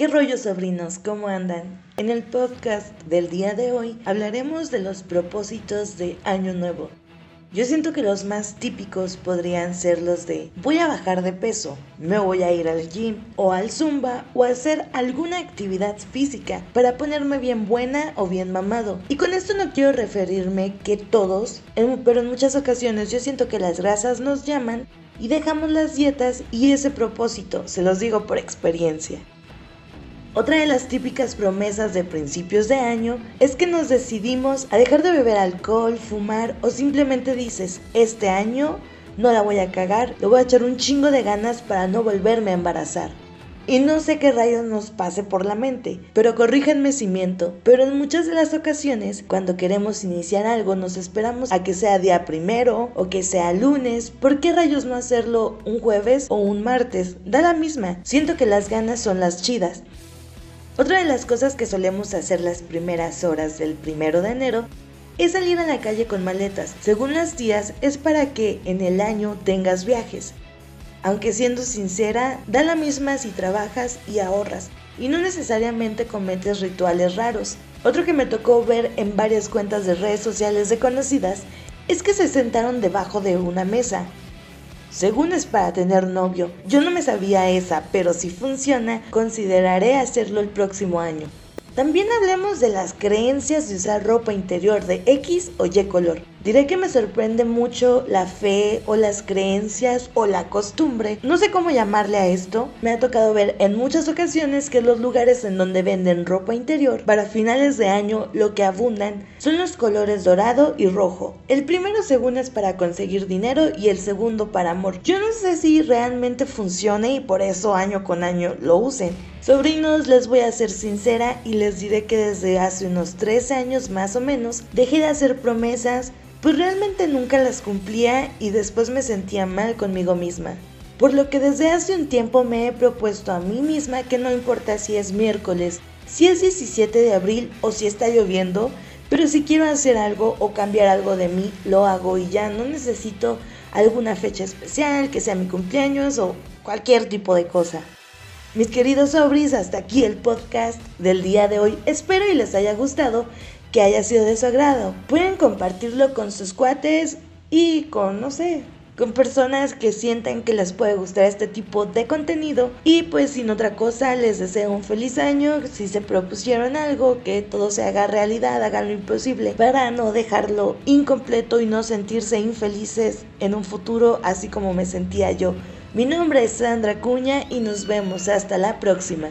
¿Qué rollo sobrinos? ¿Cómo andan? En el podcast del día de hoy hablaremos de los propósitos de Año Nuevo. Yo siento que los más típicos podrían ser los de voy a bajar de peso, me voy a ir al gym o al zumba o a hacer alguna actividad física para ponerme bien buena o bien mamado. Y con esto no quiero referirme que todos, pero en muchas ocasiones yo siento que las grasas nos llaman y dejamos las dietas y ese propósito, se los digo por experiencia. Otra de las típicas promesas de principios de año es que nos decidimos a dejar de beber alcohol, fumar o simplemente dices, este año no la voy a cagar, le voy a echar un chingo de ganas para no volverme a embarazar. Y no sé qué rayos nos pase por la mente, pero corríjanme si miento, pero en muchas de las ocasiones, cuando queremos iniciar algo, nos esperamos a que sea día primero o que sea lunes. ¿Por qué rayos no hacerlo un jueves o un martes? Da la misma. Siento que las ganas son las chidas. Otra de las cosas que solemos hacer las primeras horas del primero de enero es salir a la calle con maletas. Según las días, es para que en el año tengas viajes. Aunque siendo sincera, da la misma si trabajas y ahorras, y no necesariamente cometes rituales raros. Otro que me tocó ver en varias cuentas de redes sociales de conocidas es que se sentaron debajo de una mesa según es para tener novio. Yo no me sabía esa, pero si funciona, consideraré hacerlo el próximo año. También hablemos de las creencias de usar ropa interior de X o Y color. Diré que me sorprende mucho la fe o las creencias o la costumbre, no sé cómo llamarle a esto. Me ha tocado ver en muchas ocasiones que los lugares en donde venden ropa interior para finales de año lo que abundan son los colores dorado y rojo. El primero según es para conseguir dinero y el segundo para amor. Yo no sé si realmente funcione y por eso año con año lo usen. Sobrinos, les voy a ser sincera y les diré que desde hace unos 13 años más o menos dejé de hacer promesas pues realmente nunca las cumplía y después me sentía mal conmigo misma. Por lo que desde hace un tiempo me he propuesto a mí misma que no importa si es miércoles, si es 17 de abril o si está lloviendo, pero si quiero hacer algo o cambiar algo de mí, lo hago y ya no necesito alguna fecha especial, que sea mi cumpleaños o cualquier tipo de cosa. Mis queridos sobris, hasta aquí el podcast del día de hoy. Espero y les haya gustado que haya sido de su agrado. Pueden compartirlo con sus cuates y con, no sé, con personas que sientan que les puede gustar este tipo de contenido. Y pues sin otra cosa, les deseo un feliz año. Si se propusieron algo, que todo se haga realidad, hagan lo imposible para no dejarlo incompleto y no sentirse infelices en un futuro, así como me sentía yo. Mi nombre es Sandra Cuña y nos vemos hasta la próxima.